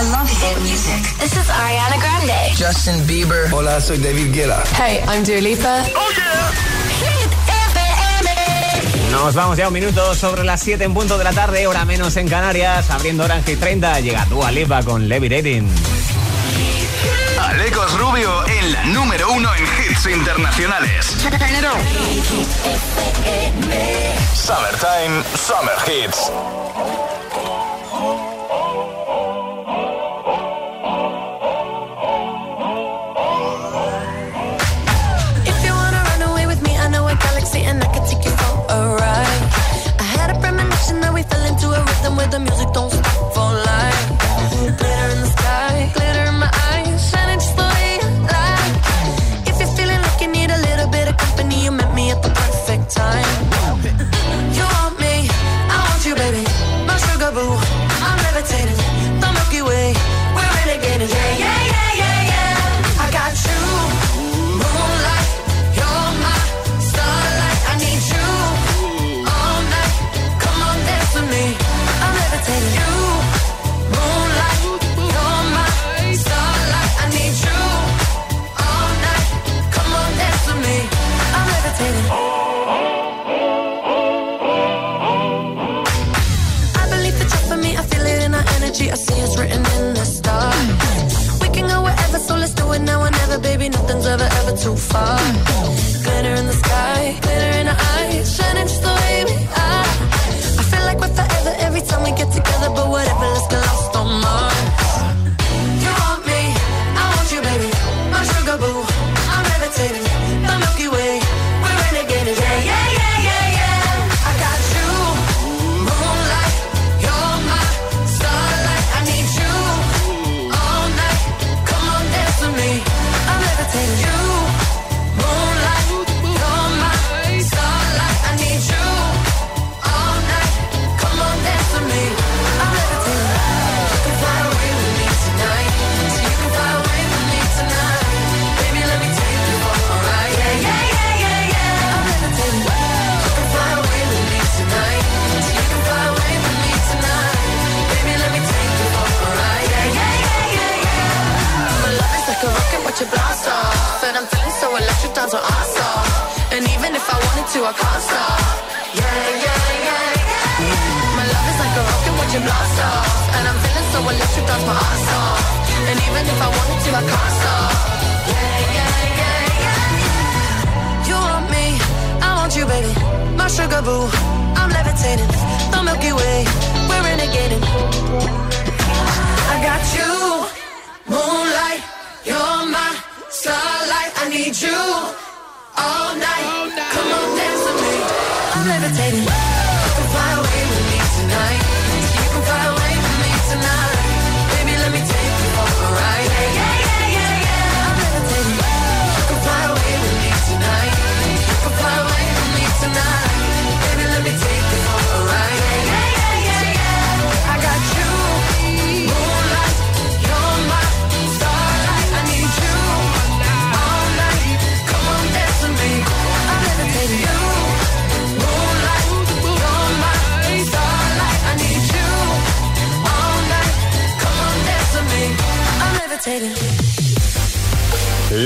I love hit music. This is Ariana Grande. Justin Bieber. Hola, soy David Guetta. Hey, I'm Dua Lipa. Oh yeah. Hit FM. Nos vamos ya un minuto sobre las 7 en punto de la tarde, hora menos en Canarias, abriendo Orange 30, llega Dua Lipa con Levi Levitating. Alecos Rubio en la número uno en hits internacionales. Summertime, Summer Hits. the music don't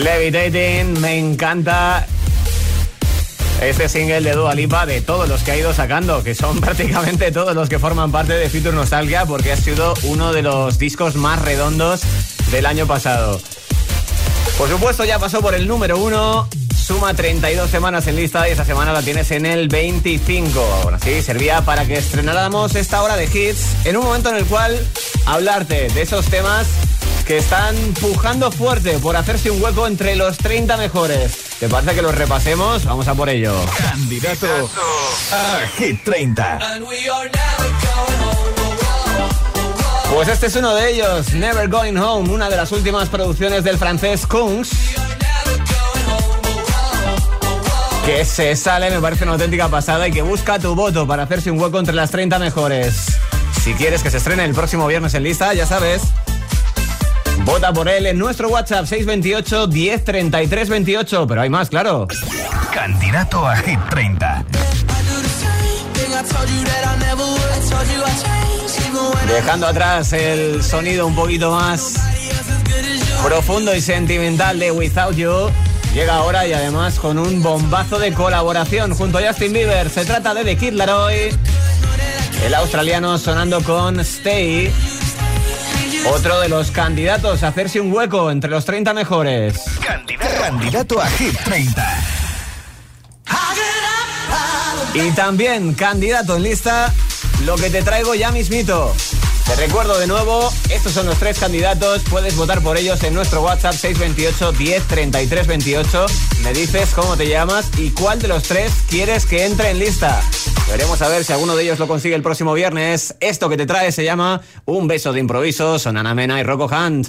Levitating, me encanta este single de Dua Lipa de todos los que ha ido sacando, que son prácticamente todos los que forman parte de Future Nostalgia porque ha sido uno de los discos más redondos del año pasado. Por supuesto ya pasó por el número uno, suma 32 semanas en lista y esta semana la tienes en el 25. Así servía para que estrenáramos esta hora de hits en un momento en el cual hablarte de esos temas que están pujando fuerte por hacerse un hueco entre los 30 mejores. ¿Te parece que los repasemos? Vamos a por ello. Candidato a Hit 30. Pues este es uno de ellos, Never Going Home, una de las últimas producciones del francés Kungs. Que se sale, me parece una auténtica pasada y que busca tu voto para hacerse un hueco entre las 30 mejores. Si quieres que se estrene el próximo viernes en lista, ya sabes, Vota por él en nuestro WhatsApp 628 1033 28. Pero hay más, claro. Candidato a Hit 30. Dejando atrás el sonido un poquito más profundo y sentimental de Without You. Llega ahora y además con un bombazo de colaboración junto a Justin Bieber. Se trata de The Kid Laroi, el australiano sonando con Stay. Otro de los candidatos a hacerse un hueco entre los 30 mejores. Candidato, a Hit 30. Y también candidato en lista, lo que te traigo ya mismito. Te recuerdo de nuevo, estos son los tres candidatos. Puedes votar por ellos en nuestro WhatsApp 628 10 33 28. Me dices cómo te llamas y cuál de los tres quieres que entre en lista. Veremos a ver si alguno de ellos lo consigue el próximo viernes. Esto que te trae se llama Un beso de improviso. Sonana Mena y Rocco Hunt.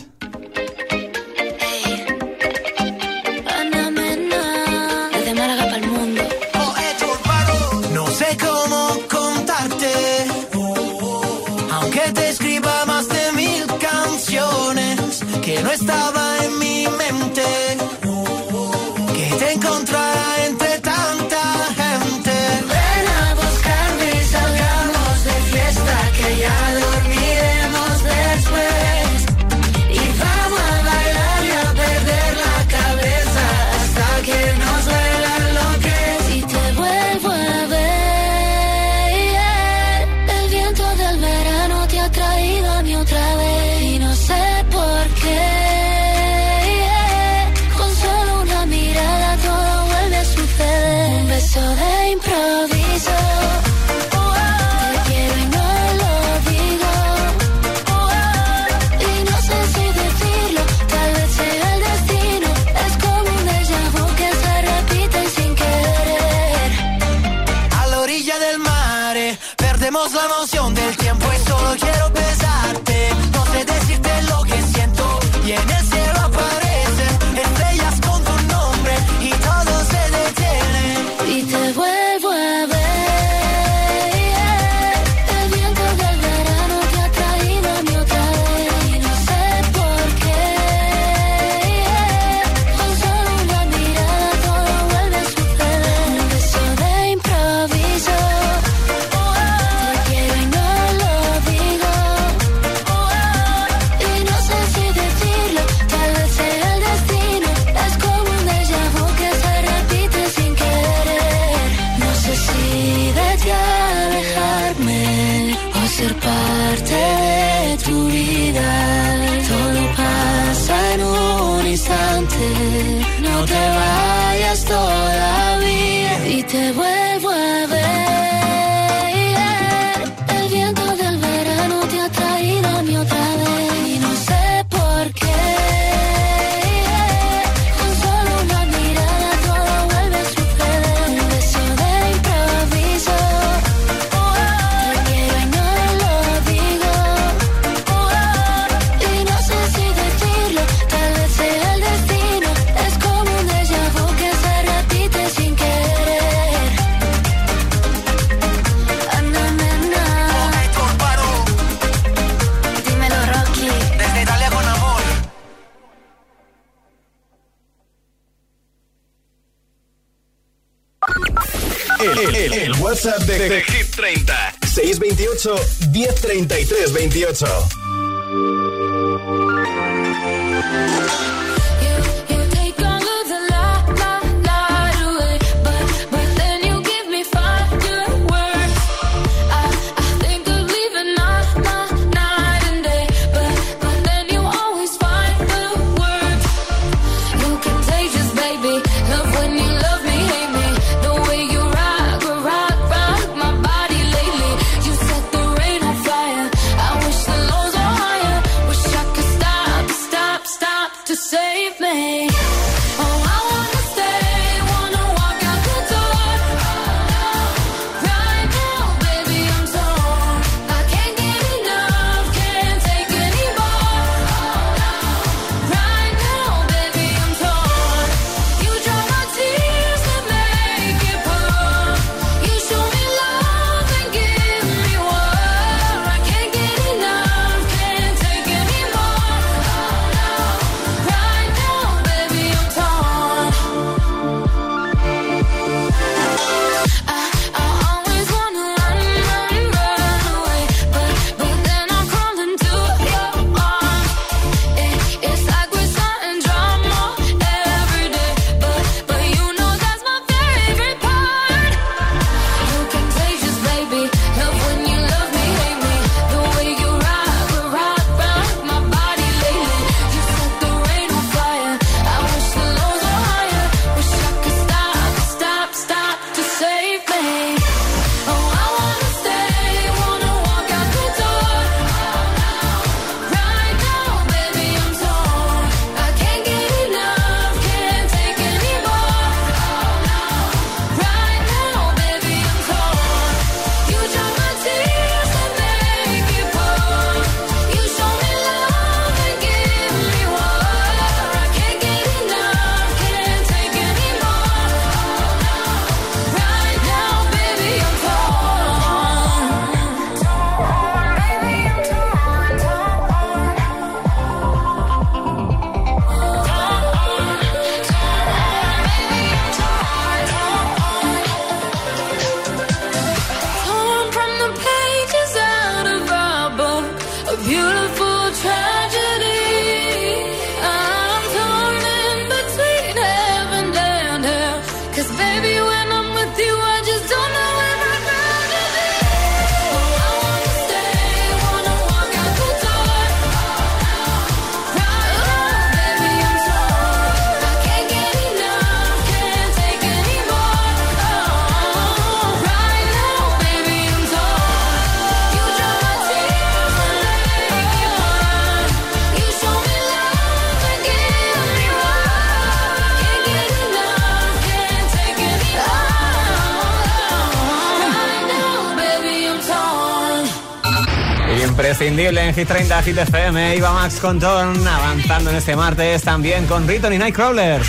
Imprescindible en Hit 30 Hit FM. Iba Max con Ton avanzando en este martes también con Riton y Nightcrawlers.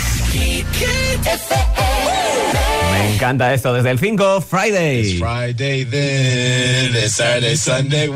Me encanta esto desde el 5 Friday. Friday then, Saturday, Sunday.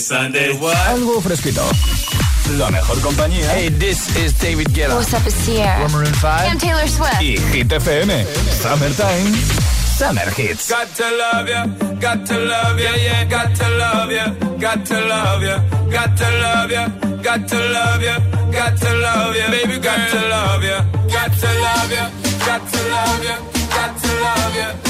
Sunday, what? Algo fresquito. La mejor compañía. Hey, this is David Guetta. What's up, it's Sierra. We're Maroon 5. I'm Taylor Swift. Y Hit FM. Summertime. Summer Hits. Got to love ya, got to love ya, yeah, got to love ya, got to love ya, got to love ya, got to love ya, got to love ya, baby, got to love ya, got to love ya, got to love ya, got to love ya,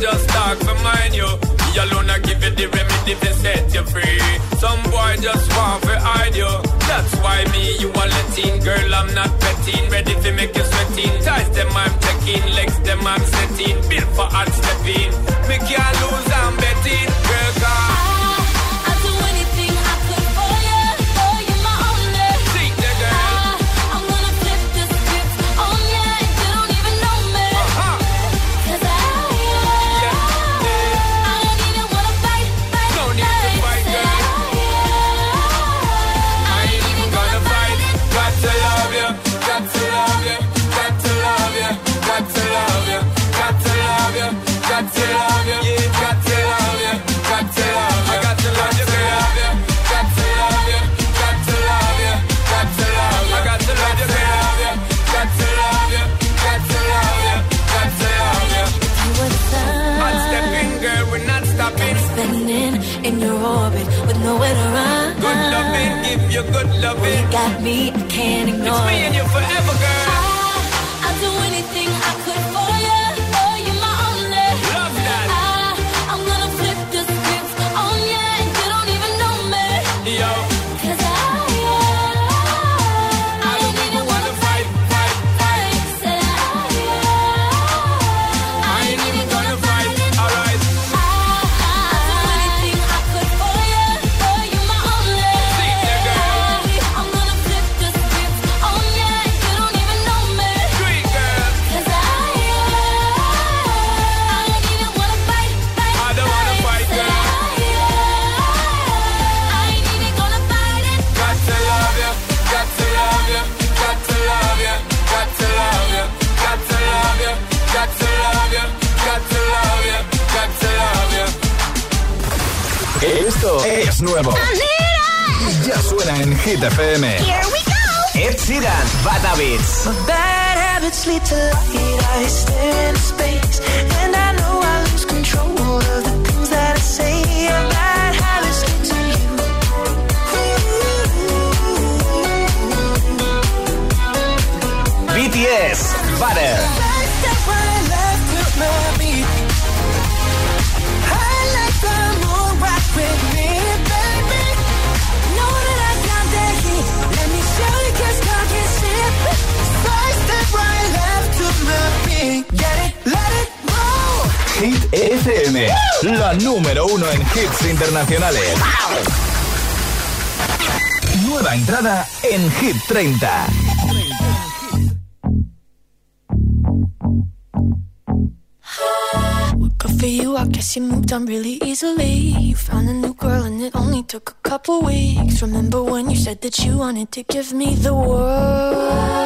just talk for mine, yo. Me alone, I give you the remedy to set you free. Some boy just want to hide you. That's why me, you are letting. Girl, I'm not petting. Ready to make you sweating. Ties them, I'm checking. Legs them, I'm setting. Built for hard stepping. Me can't lose, I'm betting. Bad habits lead to light. I stare into space, and I know I lose control of the things that I say. My bad habits lead to you. BTS, Butter. FM, la número uno en hits internacionales. Nueva entrada en Hit 30. Good for you, I guess you on really easily. You found a new girl and it only took a couple weeks. Remember when you said that you wanted to give me the world?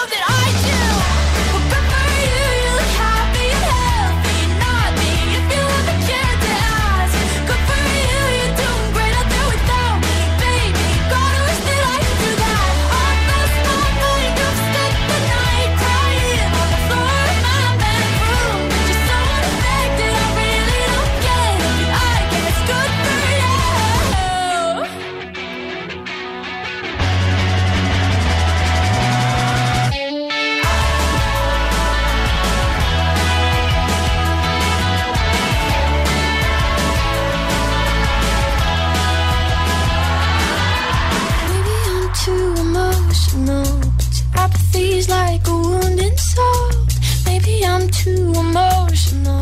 emotional.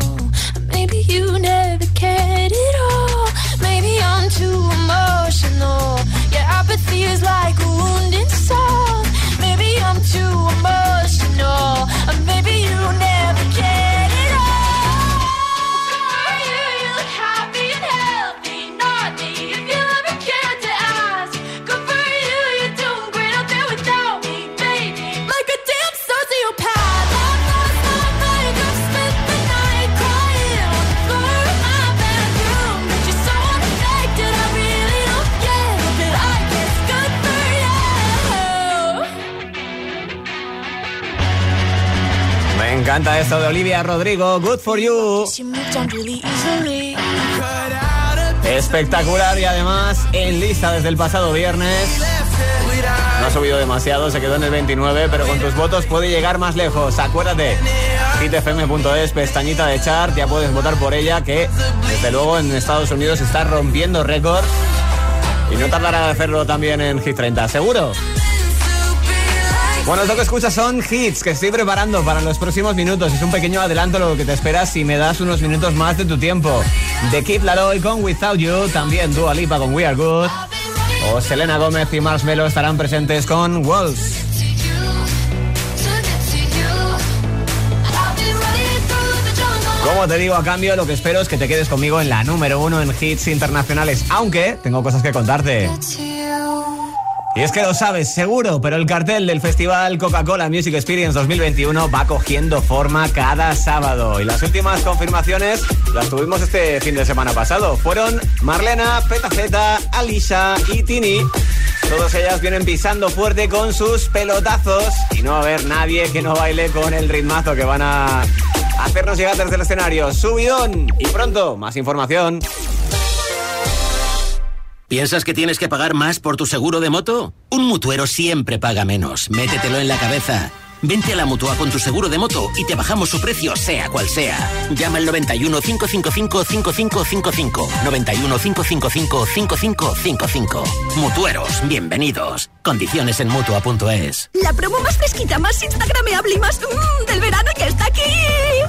Maybe you never. Encanta esto de Olivia Rodrigo, Good for You. Espectacular y además en lista desde el pasado viernes. No ha subido demasiado, se quedó en el 29, pero con tus votos puede llegar más lejos. Acuérdate, hitfm.es, pestañita de chart, ya puedes votar por ella, que desde luego en Estados Unidos está rompiendo récords. Y no tardará en hacerlo también en Hit 30, seguro. Bueno, lo que escuchas son hits que estoy preparando para los próximos minutos. Es un pequeño adelanto de lo que te esperas si me das unos minutos más de tu tiempo. The Kid Laroi con Without You, también Dua Lipa con We Are Good. O Selena Gómez y Marshmello estarán presentes con Walls. Como te digo, a cambio, lo que espero es que te quedes conmigo en la número uno en hits internacionales. Aunque tengo cosas que contarte. Y es que lo sabes, seguro, pero el cartel del festival Coca-Cola Music Experience 2021 va cogiendo forma cada sábado. Y las últimas confirmaciones las tuvimos este fin de semana pasado. Fueron Marlena, Petaceta, Alisa y Tini. Todas ellas vienen pisando fuerte con sus pelotazos. Y no va a haber nadie que no baile con el ritmazo que van a hacernos llegar desde el escenario. Subidón. Y pronto, más información. ¿Piensas que tienes que pagar más por tu seguro de moto? Un mutuero siempre paga menos. Métetelo en la cabeza. Vente a la mutua con tu seguro de moto y te bajamos su precio, sea cual sea. Llama al 91 555 5555. 91 555 5555. Mutueros, bienvenidos. Condiciones en mutua.es. La promo más fresquita, más instagrameable y más mmm, del verano ya está aquí.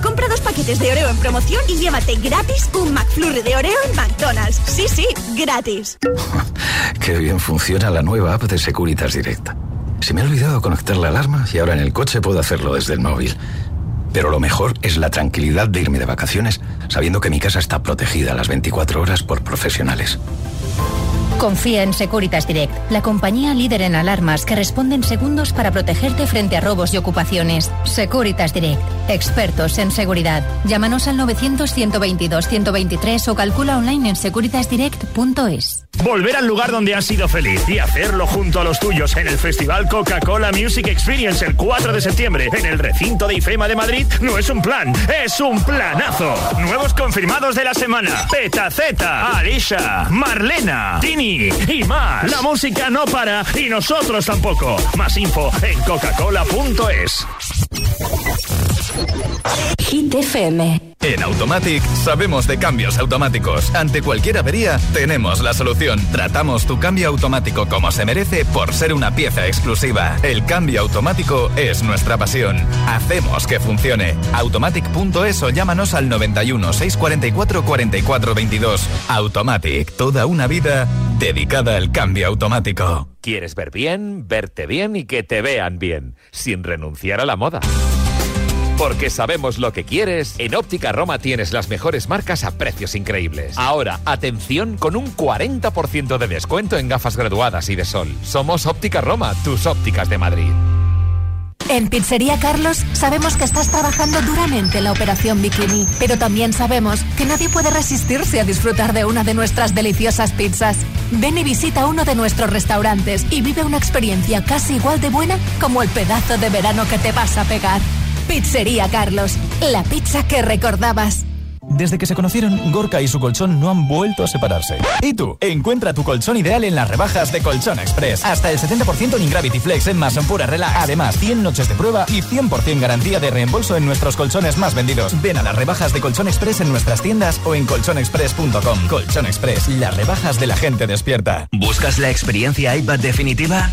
Compra dos paquetes de Oreo en promoción y llévate gratis un McFlurry de Oreo en McDonald's. Sí, sí, gratis. Qué bien funciona la nueva app de Securitas Direct. Se me ha olvidado conectar la alarma y ahora en el coche puedo hacerlo desde el móvil. Pero lo mejor es la tranquilidad de irme de vacaciones sabiendo que mi casa está protegida las 24 horas por profesionales. Confía en Securitas Direct, la compañía líder en alarmas que responde en segundos para protegerte frente a robos y ocupaciones. Securitas Direct, expertos en seguridad. Llámanos al 900-122-123 o calcula online en securitasdirect.es. Volver al lugar donde has sido feliz y hacerlo junto a los tuyos en el Festival Coca-Cola Music Experience el 4 de septiembre en el recinto de IFEMA de Madrid no es un plan, es un planazo. Nuevos confirmados de la semana: Petaceta, Alicia, Marlena, Tini y más. La música no para y nosotros tampoco. Más info en coca-cola.es. Hit FM. En Automatic sabemos de cambios automáticos. Ante cualquier avería, tenemos la solución. Tratamos tu cambio automático como se merece por ser una pieza exclusiva. El cambio automático es nuestra pasión. Hacemos que funcione. Automatic.es o llámanos al 91 644 44 22. Automatic, toda una vida dedicada al cambio automático. ¿Quieres ver bien, verte bien y que te vean bien, sin renunciar a la moda? Porque sabemos lo que quieres, en Óptica Roma tienes las mejores marcas a precios increíbles. Ahora, atención con un 40% de descuento en gafas graduadas y de sol. Somos Óptica Roma, tus ópticas de Madrid. En Pizzería Carlos sabemos que estás trabajando duramente en la operación Bikini, pero también sabemos que nadie puede resistirse a disfrutar de una de nuestras deliciosas pizzas. Ven y visita uno de nuestros restaurantes y vive una experiencia casi igual de buena como el pedazo de verano que te vas a pegar. Pizzería Carlos, la pizza que recordabas. Desde que se conocieron, Gorka y su colchón no han vuelto a separarse. ¿Y tú? Encuentra tu colchón ideal en las rebajas de Colchón Express. Hasta el 70% en Gravity Flex en Mason Pura Relax. Además, 100 noches de prueba y 100% garantía de reembolso en nuestros colchones más vendidos. Ven a las rebajas de Colchón Express en nuestras tiendas o en colchonexpress.com. Colchón Express, las rebajas de la gente despierta. ¿Buscas la experiencia iPad definitiva?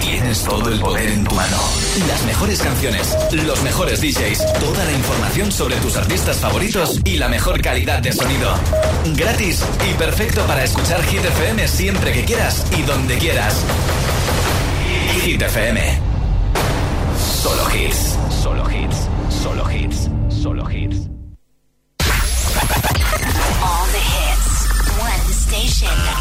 tienes todo el poder en tu mano. Las mejores canciones, los mejores DJs, toda la información sobre tus artistas favoritos y la mejor calidad de sonido. Gratis y perfecto para escuchar Hit FM siempre que quieras y donde quieras. Hit FM. Solo hits. Solo hits.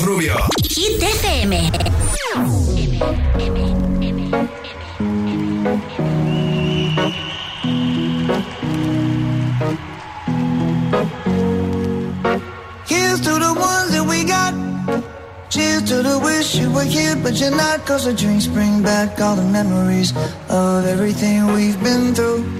Alecos Rubio. Hit FM. Here's to the ones that we got. Cheers to the wish you were here, but you're not. Cause the drinks bring back all the memories of everything we've been through.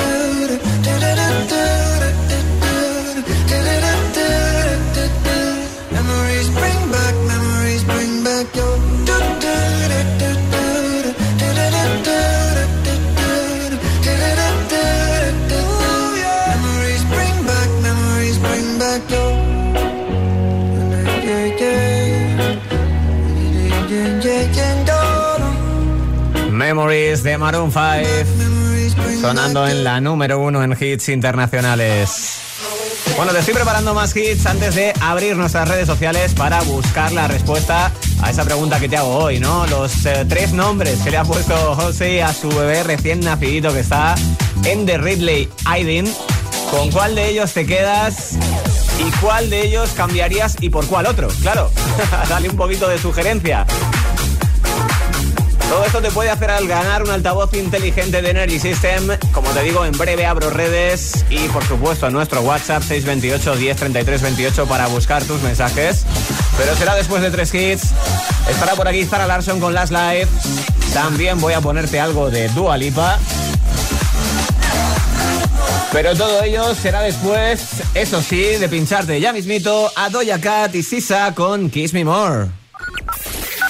Memories de Maroon 5 sonando en la número uno en hits internacionales. Bueno, te estoy preparando más hits antes de abrir nuestras redes sociales para buscar la respuesta a esa pregunta que te hago hoy, ¿no? Los eh, tres nombres que le ha puesto José a su bebé recién nacidito que está en The Ridley Aiden. ¿Con cuál de ellos te quedas y cuál de ellos cambiarías y por cuál otro? Claro, dale un poquito de sugerencia. Todo esto te puede hacer al ganar un altavoz inteligente de Energy System. Como te digo, en breve abro redes y por supuesto nuestro WhatsApp 628 10 28 para buscar tus mensajes. Pero será después de tres hits. Estará por aquí Zara Larson con Last Live. También voy a ponerte algo de Dua Lipa. Pero todo ello será después, eso sí, de pincharte ya mismito a Doja Cat y Sisa con Kiss Me More.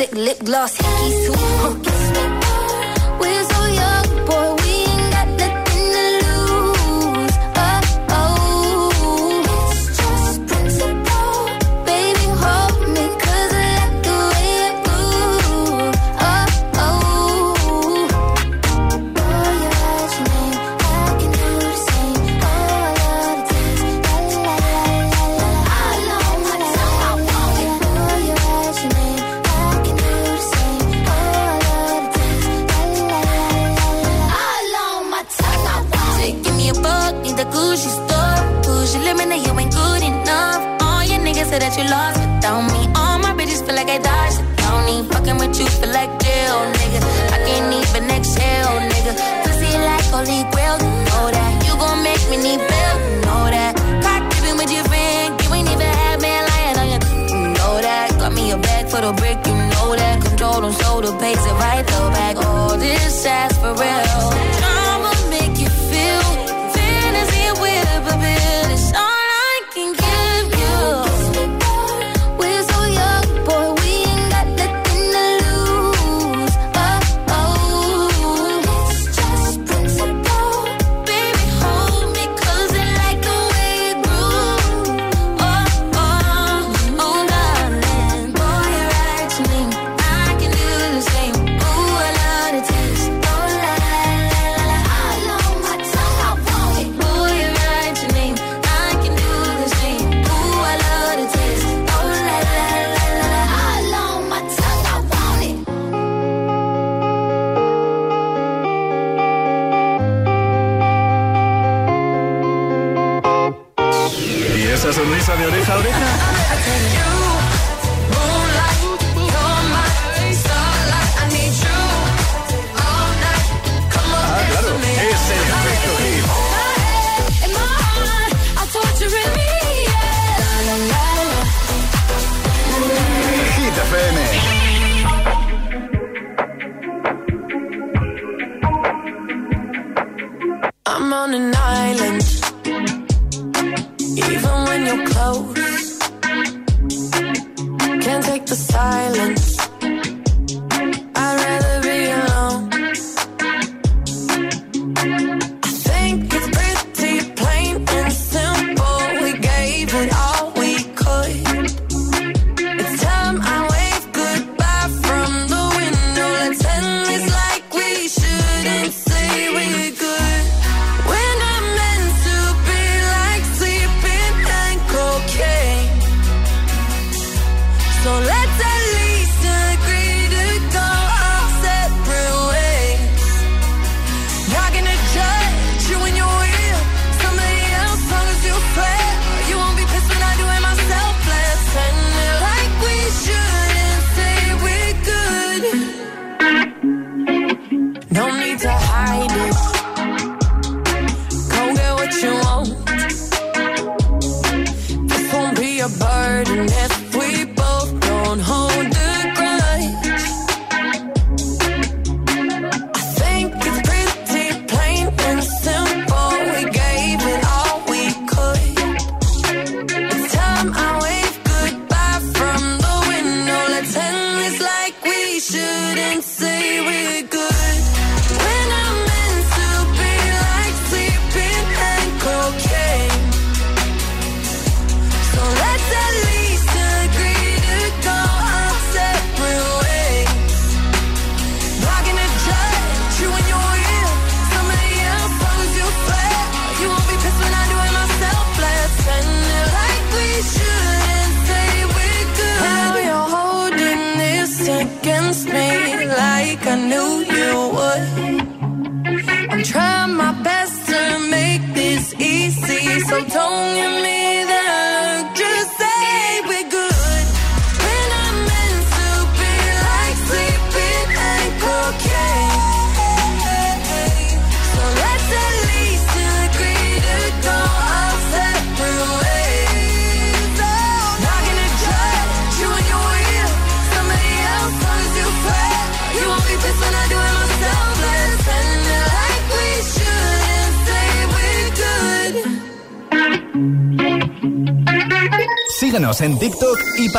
lipstick, lip gloss, hickey.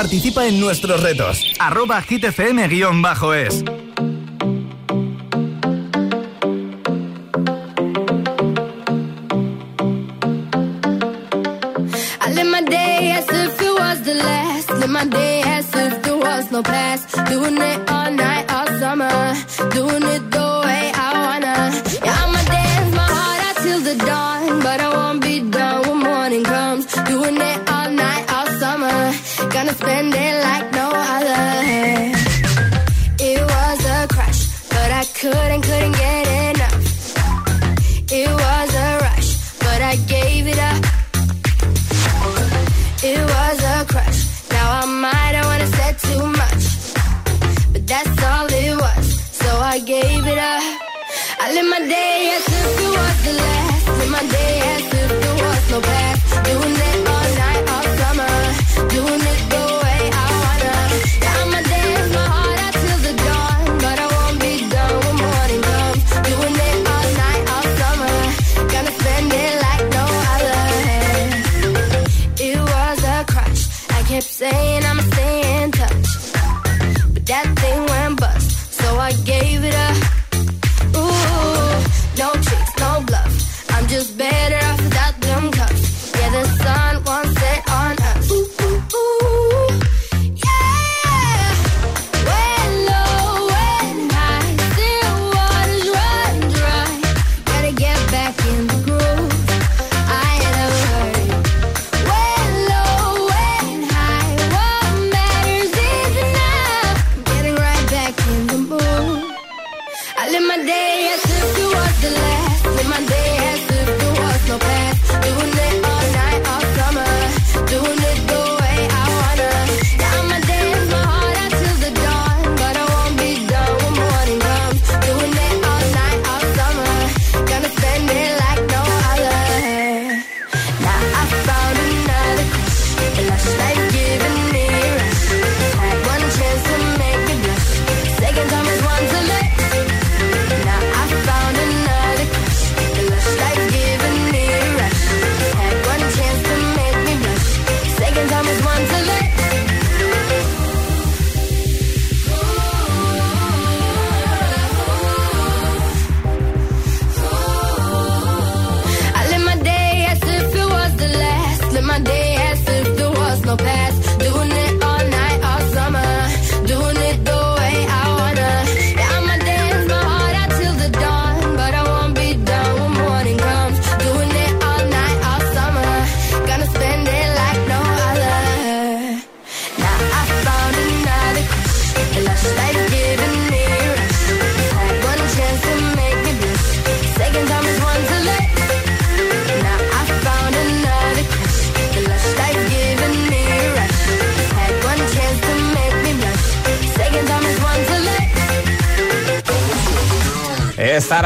Participa en nuestros retos. Arroba hitfm-es.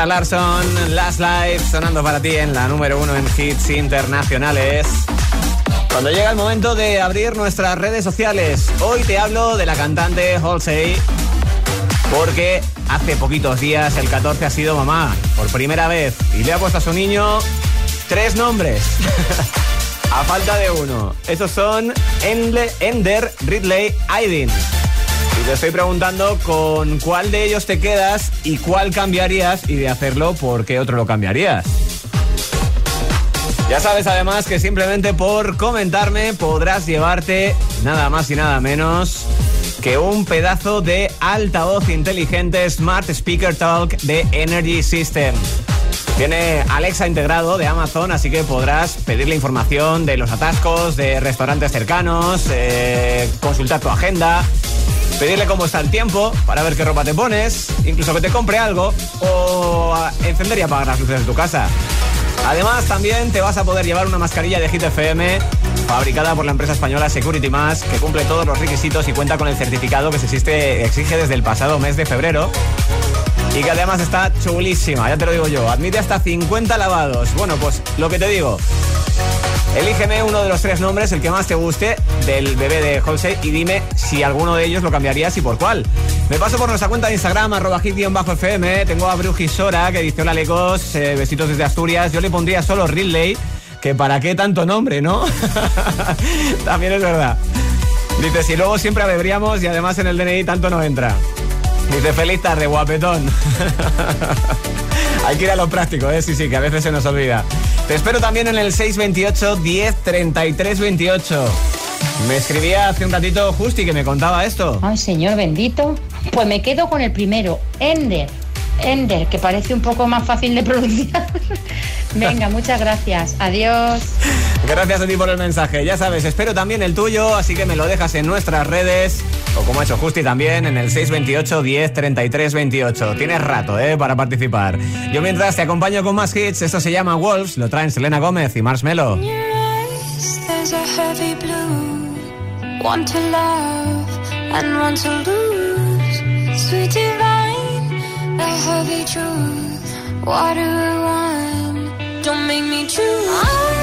Larson, Last Life, sonando para ti en la número uno en hits internacionales. Cuando llega el momento de abrir nuestras redes sociales, hoy te hablo de la cantante Halsey, porque hace poquitos días, el 14, ha sido mamá, por primera vez, y le ha puesto a su niño tres nombres. a falta de uno. Esos son Ender, Ridley, Aiden. Te estoy preguntando con cuál de ellos te quedas y cuál cambiarías y de hacerlo, ¿por qué otro lo cambiarías? Ya sabes además que simplemente por comentarme podrás llevarte nada más y nada menos que un pedazo de altavoz inteligente Smart Speaker Talk de Energy System. Tiene Alexa integrado de Amazon, así que podrás pedirle información de los atascos, de restaurantes cercanos, eh, consultar tu agenda, pedirle cómo está el tiempo para ver qué ropa te pones, incluso que te compre algo o encender y apagar las luces de tu casa. Además, también te vas a poder llevar una mascarilla de Hit FM fabricada por la empresa española Security Mask, que cumple todos los requisitos y cuenta con el certificado que se existe, exige desde el pasado mes de febrero. Y que además está chulísima, ya te lo digo yo. Admite hasta 50 lavados. Bueno, pues lo que te digo. Elígeme uno de los tres nombres, el que más te guste, del bebé de José y dime si alguno de ellos lo cambiarías y por cuál. Me paso por nuestra cuenta de Instagram, arroba hit-fm. Tengo a Brujisora, que dice hola Lecos, eh, besitos desde Asturias. Yo le pondría solo Ridley, que para qué tanto nombre, ¿no? También es verdad. Dice, si luego siempre beberíamos y además en el DNI tanto no entra. Dice, feliz tarde, guapetón. Hay que ir a lo práctico, ¿eh? Sí, sí, que a veces se nos olvida. Te espero también en el 628 10 33 28. Me escribía hace un ratito Justi que me contaba esto. Ay, señor bendito. Pues me quedo con el primero, Ender. Ender, que parece un poco más fácil de pronunciar. Venga, muchas gracias. Adiós. Gracias a ti por el mensaje. Ya sabes, espero también el tuyo, así que me lo dejas en nuestras redes. O como ha hecho Justi también, en el 628 10 33 28. Tienes rato, ¿eh? Para participar. Yo mientras te acompaño con más hits, esto se llama Wolves, lo traen Selena Gómez y Marshmello. Don't make me choose.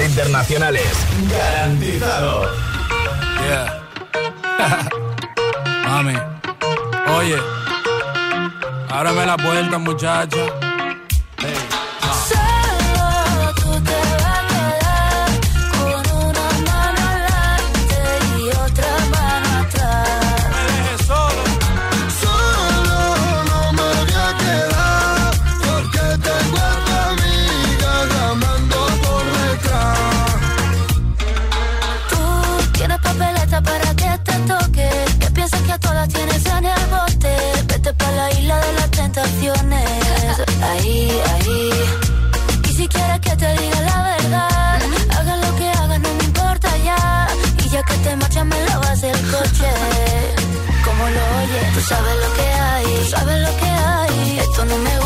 internacionales. Garantizado. Yeah. Mami. Oye. Ábrame la puerta, muchacha. coche, como lo oyes. Tú sabes lo que hay, tú sabes lo que hay. Esto no me gusta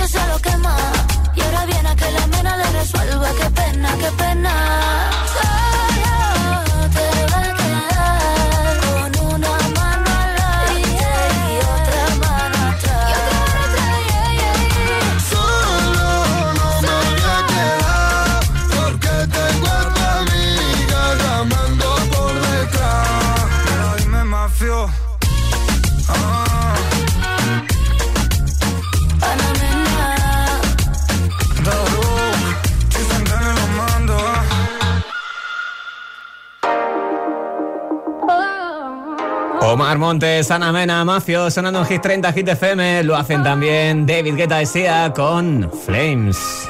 noche solo quema. Y ahora viene a que la mena le resuelva. Qué pena, qué pena. Mar Montes, Ana Mena, Mafio, sonando en Hit 30, Hit FM. Lo hacen también David Guetta y Sia con Flames.